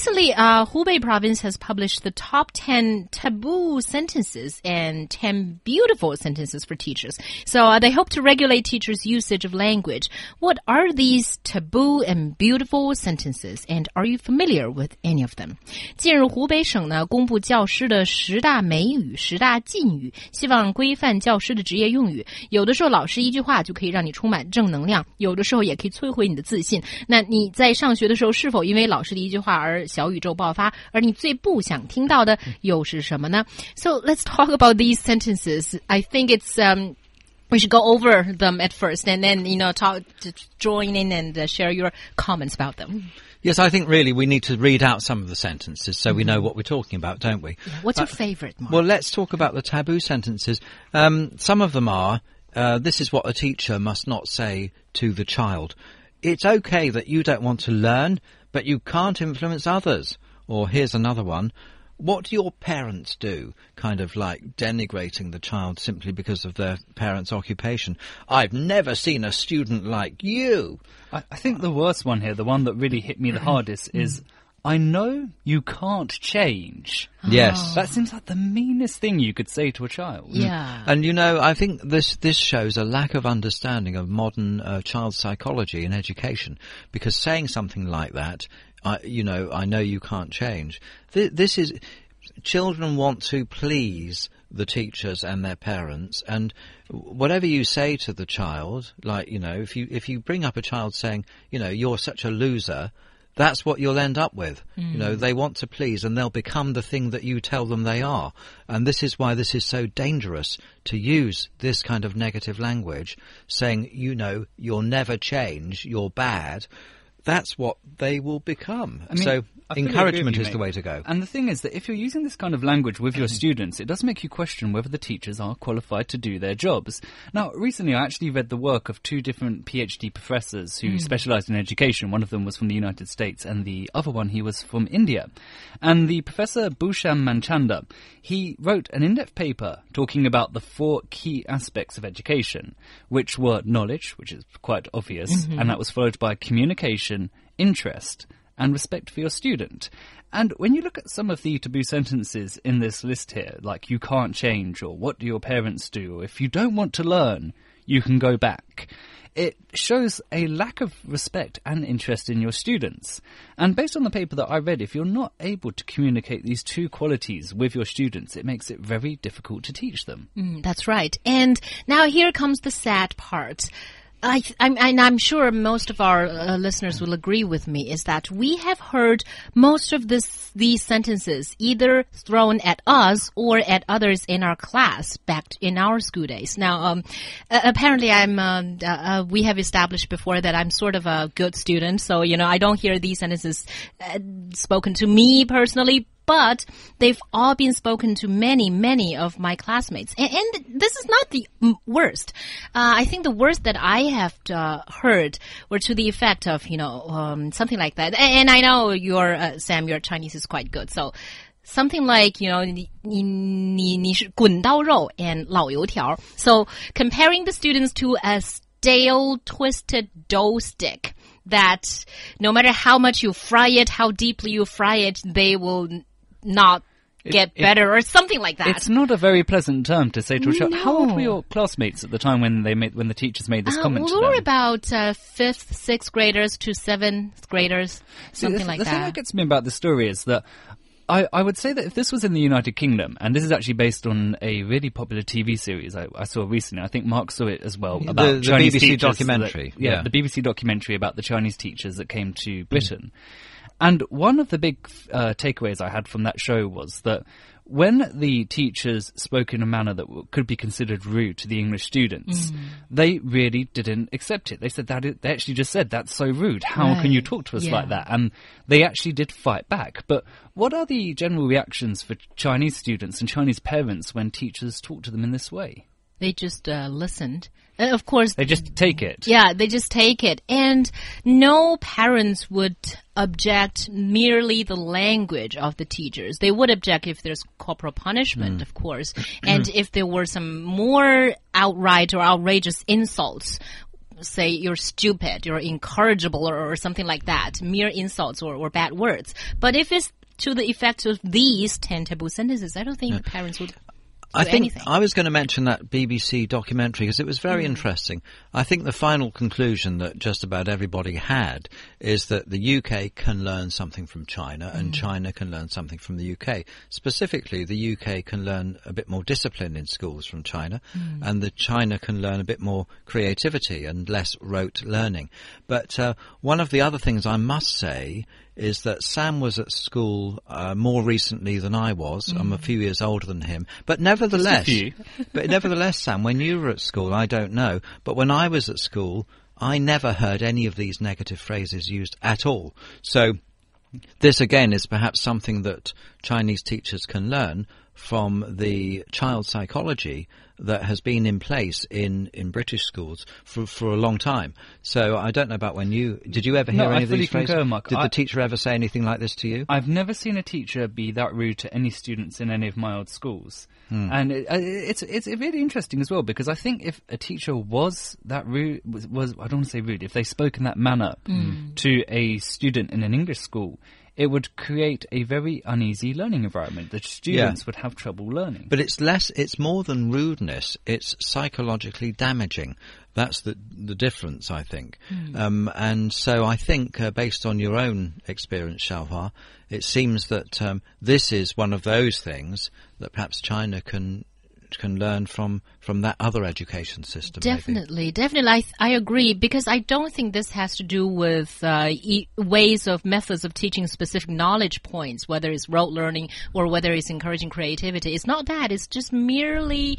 Recently, uh, Hubei province has published the top 10 taboo sentences and 10 beautiful sentences for teachers. So uh, they hope to regulate teachers' usage of language. What are these taboo and beautiful sentences? And are you familiar with any of them? 近日，湖北省呢公布教师的十大美语、十大禁语，希望规范教师的职业用语。有的时候，老师一句话就可以让你充满正能量；有的时候，也可以摧毁你的自信。那你在上学的时候，是否因为老师的一句话而 小宇宙爆发，而你最不想听到的又是什么呢？So let's talk about these sentences. I think it's um. We should go over them at first, and then you know talk, join in and uh, share your comments about them. Yes, I think really we need to read out some of the sentences so we know what we're talking about, don't we? Yeah. What's uh, your favorite? Mark? Well, let's talk about the taboo sentences. Um, some of them are, uh, "This is what a teacher must not say to the child." it's okay that you don't want to learn, but you can't influence others. Or here's another one. What do your parents do? Kind of like denigrating the child simply because of their parents' occupation. I've never seen a student like you. I, I think the worst one here, the one that really hit me the hardest, mm. is I know you can't change. Yes. That seems like the meanest thing you could say to a child. Yeah. And you know, I think this this shows a lack of understanding of modern uh, child psychology in education because saying something like that, I, you know, I know you can't change. Th this is children want to please the teachers and their parents and whatever you say to the child like you know if you if you bring up a child saying you know you're such a loser that's what you'll end up with. Mm. You know, they want to please and they'll become the thing that you tell them they are. And this is why this is so dangerous to use this kind of negative language, saying, you know, you'll never change, you're bad. That's what they will become. I mean, so encouragement you, is the way to go. And the thing is that if you're using this kind of language with your students, it does make you question whether the teachers are qualified to do their jobs. Now, recently I actually read the work of two different PhD professors who mm. specialized in education. One of them was from the United States and the other one he was from India. And the professor Bhushan Manchanda, he wrote an in-depth paper talking about the four key aspects of education, which were knowledge, which is quite obvious, mm -hmm. and that was followed by communication, interest, and respect for your student. And when you look at some of the taboo sentences in this list here, like you can't change, or what do your parents do, or if you don't want to learn, you can go back. It shows a lack of respect and interest in your students. And based on the paper that I read, if you're not able to communicate these two qualities with your students, it makes it very difficult to teach them. Mm, that's right. And now here comes the sad part. I, I'm, I'm sure most of our uh, listeners will agree with me is that we have heard most of this, these sentences either thrown at us or at others in our class back in our school days. Now, um, apparently, I'm uh, uh, we have established before that I'm sort of a good student, so you know I don't hear these sentences uh, spoken to me personally, but they've all been spoken to many, many of my classmates. And, and this is not the worst. Uh, I think the worst that I have uh, heard were to the effect of, you know, um, something like that. And, and I know your, uh, Sam, your Chinese is quite good. So, something like you know 你你你你是滚刀肉 and 老油条. So comparing the students to a stale twisted dough stick that no matter how much you fry it, how deeply you fry it, they will not get it, better or something like that. It's not a very pleasant term to say to a child. No. How old were your classmates at the time when they made when the teachers made this uh, comment? we were about uh, fifth, sixth graders to seventh graders, something See, the, like the that. The thing that gets me about the story is that. I, I, would say that if this was in the United Kingdom, and this is actually based on a really popular TV series I, I saw recently, I think Mark saw it as well about the, the Chinese BBC documentary. That, yeah, yeah, the BBC documentary about the Chinese teachers that came to Britain. Mm. And one of the big uh, takeaways I had from that show was that when the teachers spoke in a manner that could be considered rude to the English students, mm. they really didn't accept it. They said that it, they actually just said that's so rude. How right. can you talk to us yeah. like that? And they actually did fight back. But what are the general reactions for Chinese students and Chinese parents when teachers talk to them in this way? They just uh, listened Uh, of course, They just take it. yeah, they just take it. And no parents would object merely the language of the teachers. They would object if there's corporal punishment, of course. And if there were some more outright or outrageous insults, say you're stupid, you're incorrigible or, or something like that, mere insults or, or bad words. But if it's to the effect of these 10 taboo sentences, I don't think parents would I think anything. I was going to mention that BBC documentary because it was very hmm. interesting. I think the final conclusion that just about everybody had is that the UK can learn something from China and hmm. China can learn something from the UK. Specifically, the UK can learn a bit more discipline in schools from China hmm. and the China can learn a bit more creativity and less rote learning. But uh, one of the other things I must say is that Sam was at school uh, more recently than I was. I'm a few years older than him, but nevertheless, but nevertheless, Sam, when you were at school, I don't know, but when I was at school, I never heard any of these negative phrases used at all. So this again is perhaps something that Chinese teachers can learn from the child psychology that has been in place in, in British schools for, for a long time. So I don't know about when you did you ever hear No, any I of these phrases? concur, Mark. Did I- the teacher ever say anything like this to you? I've never seen a teacher be that rude to any students in any of my old schools, Hmm. and it, uh, it's it's really interesting as well because I think if a teacher was that rude, was, was I don't want to say rude, if they spoke in that manner to a student in an English school, it would create a very uneasy learning environment. The students would have trouble learning. But it's less, it's more than rudeness, it's psychologically damaging. That's the, the difference, I think. Um, and so I think, uh, based on your own experience, Xiaohua, it seems that um, this is one of those things that perhaps China can can learn from from that other education system. maybe. Definitely, definitely. I, I agree because I don't think this has to do with uh, e- ways of methods of teaching specific knowledge points, whether it's rote learning or whether it's encouraging creativity. It's not that. It's just merely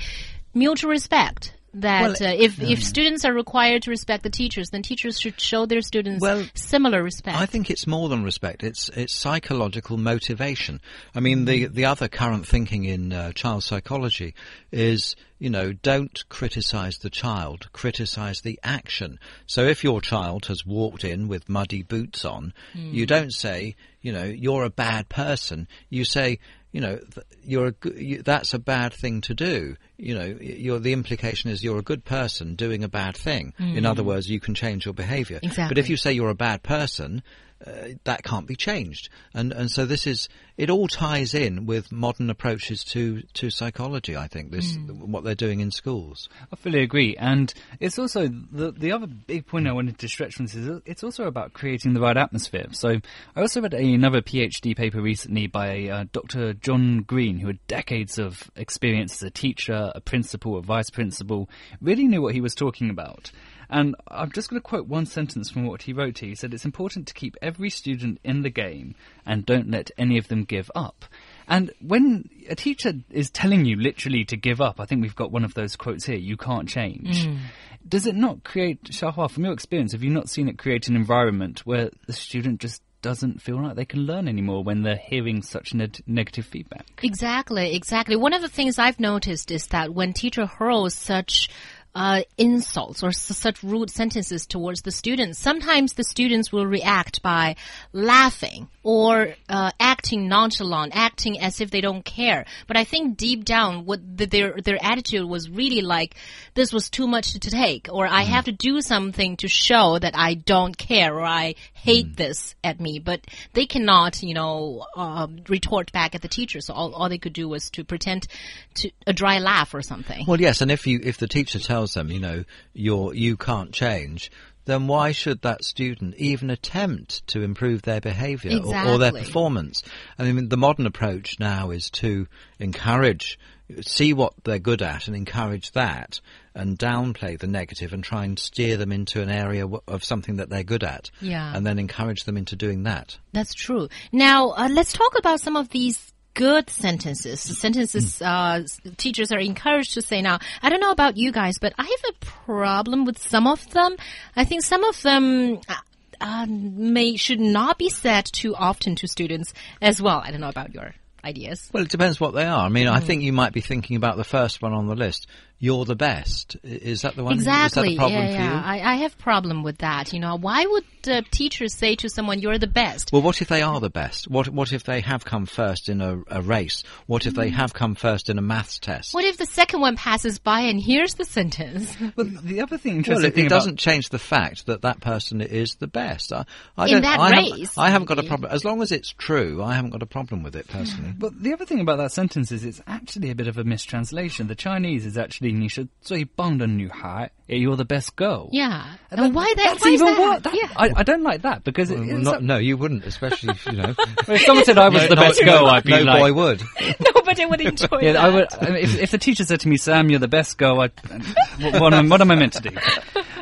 mutual respect. That Well, uh, if if students are required to respect the teachers, then teachers should show their students Well, similar respect. I think it's more than respect. It's it's psychological motivation. I mean, the the other current thinking in uh, child psychology is, you know, don't criticize the child, criticize the action. So if your child has walked in with muddy boots on, you don't say, you know, you're a bad person. You say, you know, you're a you, that's a bad thing to do. You know, you're, the implication is you're a good person doing a bad thing. In other mm. words, you can change your behavior. But if you say you're a bad person, uh, that can't be changed. And and so this is it all ties in with modern approaches to to psychology. I think this what they're doing in schools. I fully agree, and it's also the the other big point I wanted to stretch from this is it's also about creating the right atmosphere. So I also read another PhD paper recently by uh, Dr. John Green, who had decades of experience as a teacher, a principal, a vice principal, really knew what he was talking about. And I'm just going to quote one sentence from what he wrote here. He said, It's important to keep every student in the game and don't let any of them give up. And when a teacher is telling you literally to give up, I think we've got one of those quotes here, you can't change. Mm. Does it not create, Xiaohua, from your experience, have you not seen it create an environment where the student just doesn't feel like they can learn anymore when they're hearing such neg negative feedback? Exactly, exactly. One of the things I've noticed is that when teacher hurls such uh, insults or s- such rude sentences towards the students, sometimes the students will react by laughing or uh, acting nonchalant, acting as if they don't care. But I think deep down, what the, their their attitude was really like, this was too much to take, or I have to do something to show that I don't care or I hate this at me. But they cannot, you know, um, retort back at the teacher. So all, all they could do was to pretend to a dry laugh or something. Well, yes, and if you if the teacher tells them, you know, you're you can't change. Then why should that student even attempt to improve their behaviour or, or their performance? I mean, the modern approach now is to encourage, see what they're good at, and encourage that, and downplay the negative, and try and steer them into an area w- of something that they're good at, Yeah. and then encourage them into doing that. That's true. Now, uh, let's talk about some of these good sentences. Sentences uh, teachers are encouraged to say. Now, I don't know about you guys, but I have a problem with some of them. I think some of them. Uh, uh, may should not be said too often to students as well. I don't know about your ideas. Well, it depends what they are. I mean, I think you might be thinking about the first one on the list. You're the best. Is that the one? Exactly. Is that a problem yeah, for yeah. you? I, I have problem with that. You know, why would uh, teachers say to someone, "You're the best"? Well, what if they are the best? What What if they have come first in a, a race? What if they Mm. have come first in a maths test? What if the second one passes by and hears the sentence? Well, the other thing, Well, interesting it, thing it doesn't change the fact that that person is the best. I, I In don't, that I race, Haven't, I haven't got a problem as long as it's true. I haven't got a problem with it personally. But the other thing about that sentence is it's actually a bit of a mistranslation. The Chinese is actually 你是最棒的女孩, you're the best girl. Yeah. And And why that? That's why is even that? worse. That- yeah. I, I don't like that because it, Well, it's not, no, you wouldn't, especially if, you know. if someone said I was the no, best no, girl, I'd be no like, boy would. Nobody would enjoy yeah, that. I would. I mean, if, if the teacher said to me, "Sam, you're the best girl," I'd, what, what, am, what am I meant to do?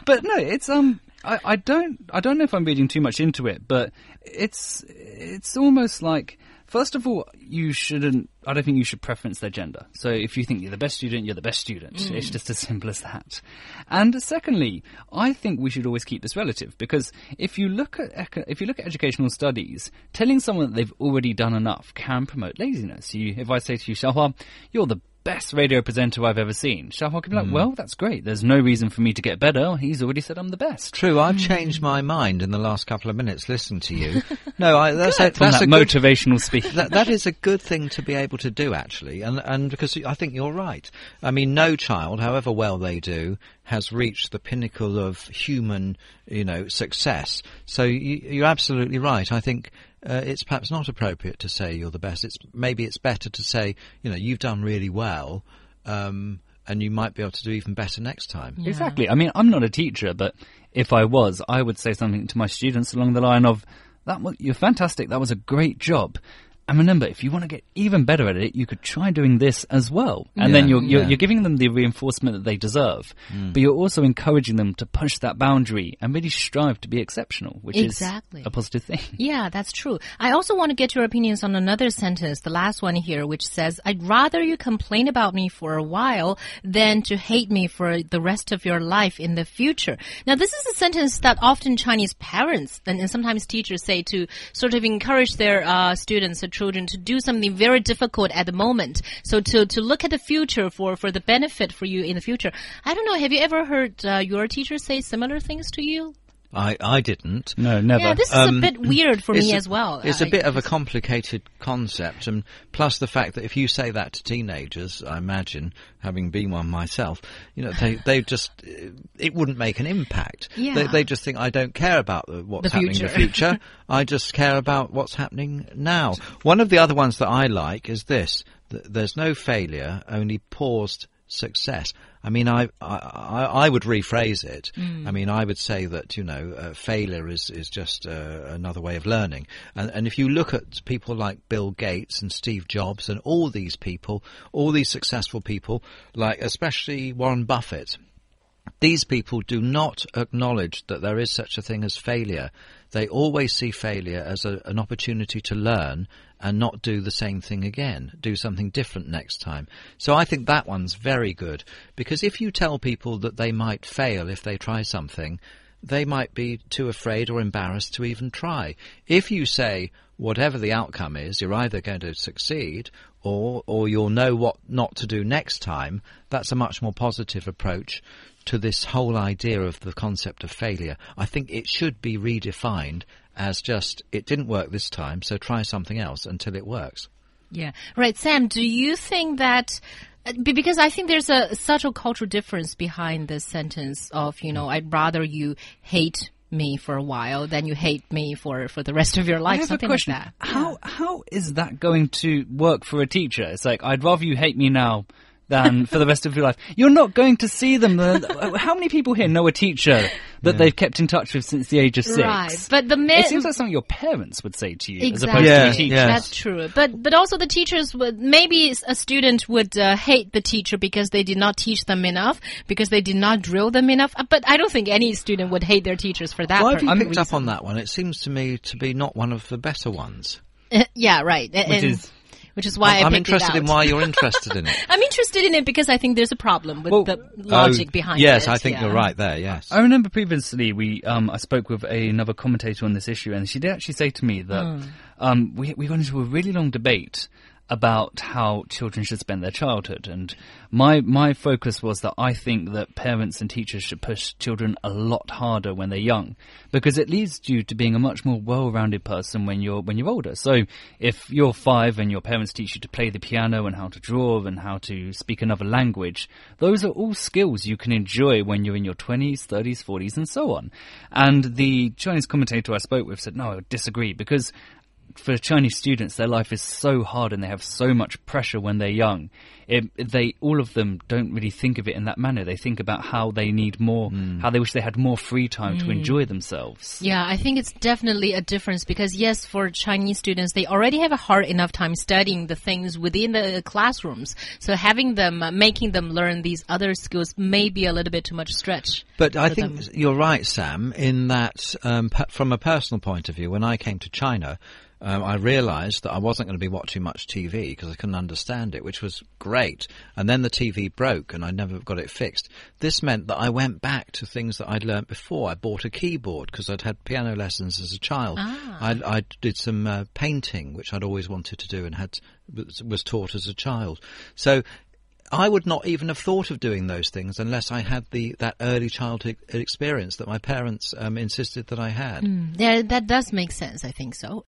But no, it's um, I, I don't, I don't know if I'm reading too much into it, but it's, it's almost like. First of all, you shouldn't. I don't think you should preference their gender. So if you think you're the best student, you're the best student. Mm. It's just as simple as that. And secondly, I think we should always keep this relative because if you look at if you look at educational studies, telling someone that they've already done enough can promote laziness. You, if I say to you, Xiaohua, you're the best radio presenter I've ever seen. Xiaohua can be like, hmm. well, that's great. There's no reason for me to get better. He's already said I'm the best. True, I've hmm. changed my mind in the last couple of minutes listening to you. No, I, that's a, From that's that a good, motivational speech. that, that is a good thing to be able to do, actually, and and because I think you're right. I mean, no child, however well they do, has reached the pinnacle of human, you know, success. So you, you're absolutely right. I think. Uh, it's perhaps not appropriate to say you're the best. It's maybe it's better to say, you know, you've done really well, um, and you might be able to do even better next time. Exactly. I mean, I'm not a teacher, but if I was, I would say something to my students along the line of, "That was, you're fantastic. That was a great job." And remember, if you want to get even better at it, you could try doing this as well. And then you're, you're, yeah. you're giving them the reinforcement that they deserve. But you're also encouraging them to push that boundary and really strive to be exceptional, which Exactly. is a positive thing. Yeah, that's true. I also want to get your opinions on another sentence, the last one here, which says, I'd rather you complain about me for a while than to hate me for the rest of your life in the future. Now, this is a sentence that often Chinese parents and, and sometimes teachers say to sort of encourage their uh, students or children to do something very difficult at the moment. So to, to look at the future for, for the benefit for you in the future. I don't know, have you ever heard uh, your teacher say similar things to you? I I didn't. No, never. Yeah, this is a bit weird for Um, me a- as well. It's a a bit of a complicated concept, and plus the fact that if you say that to teenagers, I imagine, having been one myself, you know, they they just uh, it wouldn't make an impact. Yeah. They, they just think I don't care about what's The happening in the future." future. I just care about what's happening now. One of the other ones that I like is this: th- there's no failure, only paused success. I mean, I, I, I I would rephrase it. I mean, I would say that, you know, uh, failure is, is just uh, another way of learning. And, and if you look at people like Bill Gates and Steve Jobs and all these people, all these successful people, like especially Warren Buffett, these people do not acknowledge that there is such a thing as failure. They always see failure as a, an opportunity to learn and not do the same thing again, do something different next time. So I think that one's very good because if you tell people that they might fail if they try something, they might be too afraid or embarrassed to even try. If you say, whatever the outcome is, you're either going to succeed or, or you'll know what not to do next time, that's a much more positive approach to this whole idea of the concept of failure. I think it should be redefined as just, it didn't work this time, so try something else until it works. Yeah. Right. Sam, do you think that uh, because I think there's a subtle cultural difference behind this sentence of, you know, I'd rather you hate me for a while then you hate me for, for the rest of your life. I have a something question. like that. How how is that going to work for a teacher? It's like I'd rather you hate me now than for the rest of your life. You're not going to see them. How many people here know a teacher that they've kept in touch with since the age of six? Right. But the men it seems like something your parents would say to you as opposed Yeah, to a teacher. yeah. That's true. But but also the teachers would maybe a student would uh, hate the teacher because they did not teach them enough because they did not drill them enough. Uh, But I don't think any student would hate their teachers for that. Why have per- you picked up on that one? It seems to me to be not one of the better ones. yeah, right. A- Which and- is- which is why I'm, I I'm picked it interested in why you're interested in it. I'm interested in it because I think there's a problem with Well, the logic Oh, behind yes, it. Yes, I think yeah. you're right there. Yes. I remember previously we um, I spoke with a, another commentator on this issue, and she did actually say to me that um, we we got into a really long debate. About how children should spend their childhood. And my, my focus was that I think that parents and teachers should push children a lot harder when they're young because it leads you to being a much more well-rounded person when you're, when you're older. So if you're five and your parents teach you to play the piano and how to draw and how to speak another language, those are all skills you can enjoy when you're in your 20s, 30s, 40s and so on. And the Chinese commentator I spoke with said, no, I disagree because for Chinese students, their life is so hard and they have so much pressure when they're young. It, they all of them don't really think of it in that manner. They think about how they need more, mm. how they wish they had more free time mm. to enjoy themselves. Yeah, I think it's definitely a difference because yes, for Chinese students, they already have a hard enough time studying the things within the classrooms. So having them, uh, making them learn these other skills may be a little bit too much stretch. But I think them. you're right, Sam, in that um, from a personal point of view, when I came to China um, I realised that I wasn't going to be watching much TV because I couldn't understand it, which was great. And then the TV broke and I never got it fixed. This meant that I went back to things that I'd learnt before. I bought a keyboard because I'd had piano lessons as a child. Ah. I, I, did some uh, painting, which I'd always wanted to do and had was taught as a child. So I would not even have thought of doing those things unless I had the that early childhood experience that my parents um, insisted that I had. Mm, yeah, that does make sense. I think so.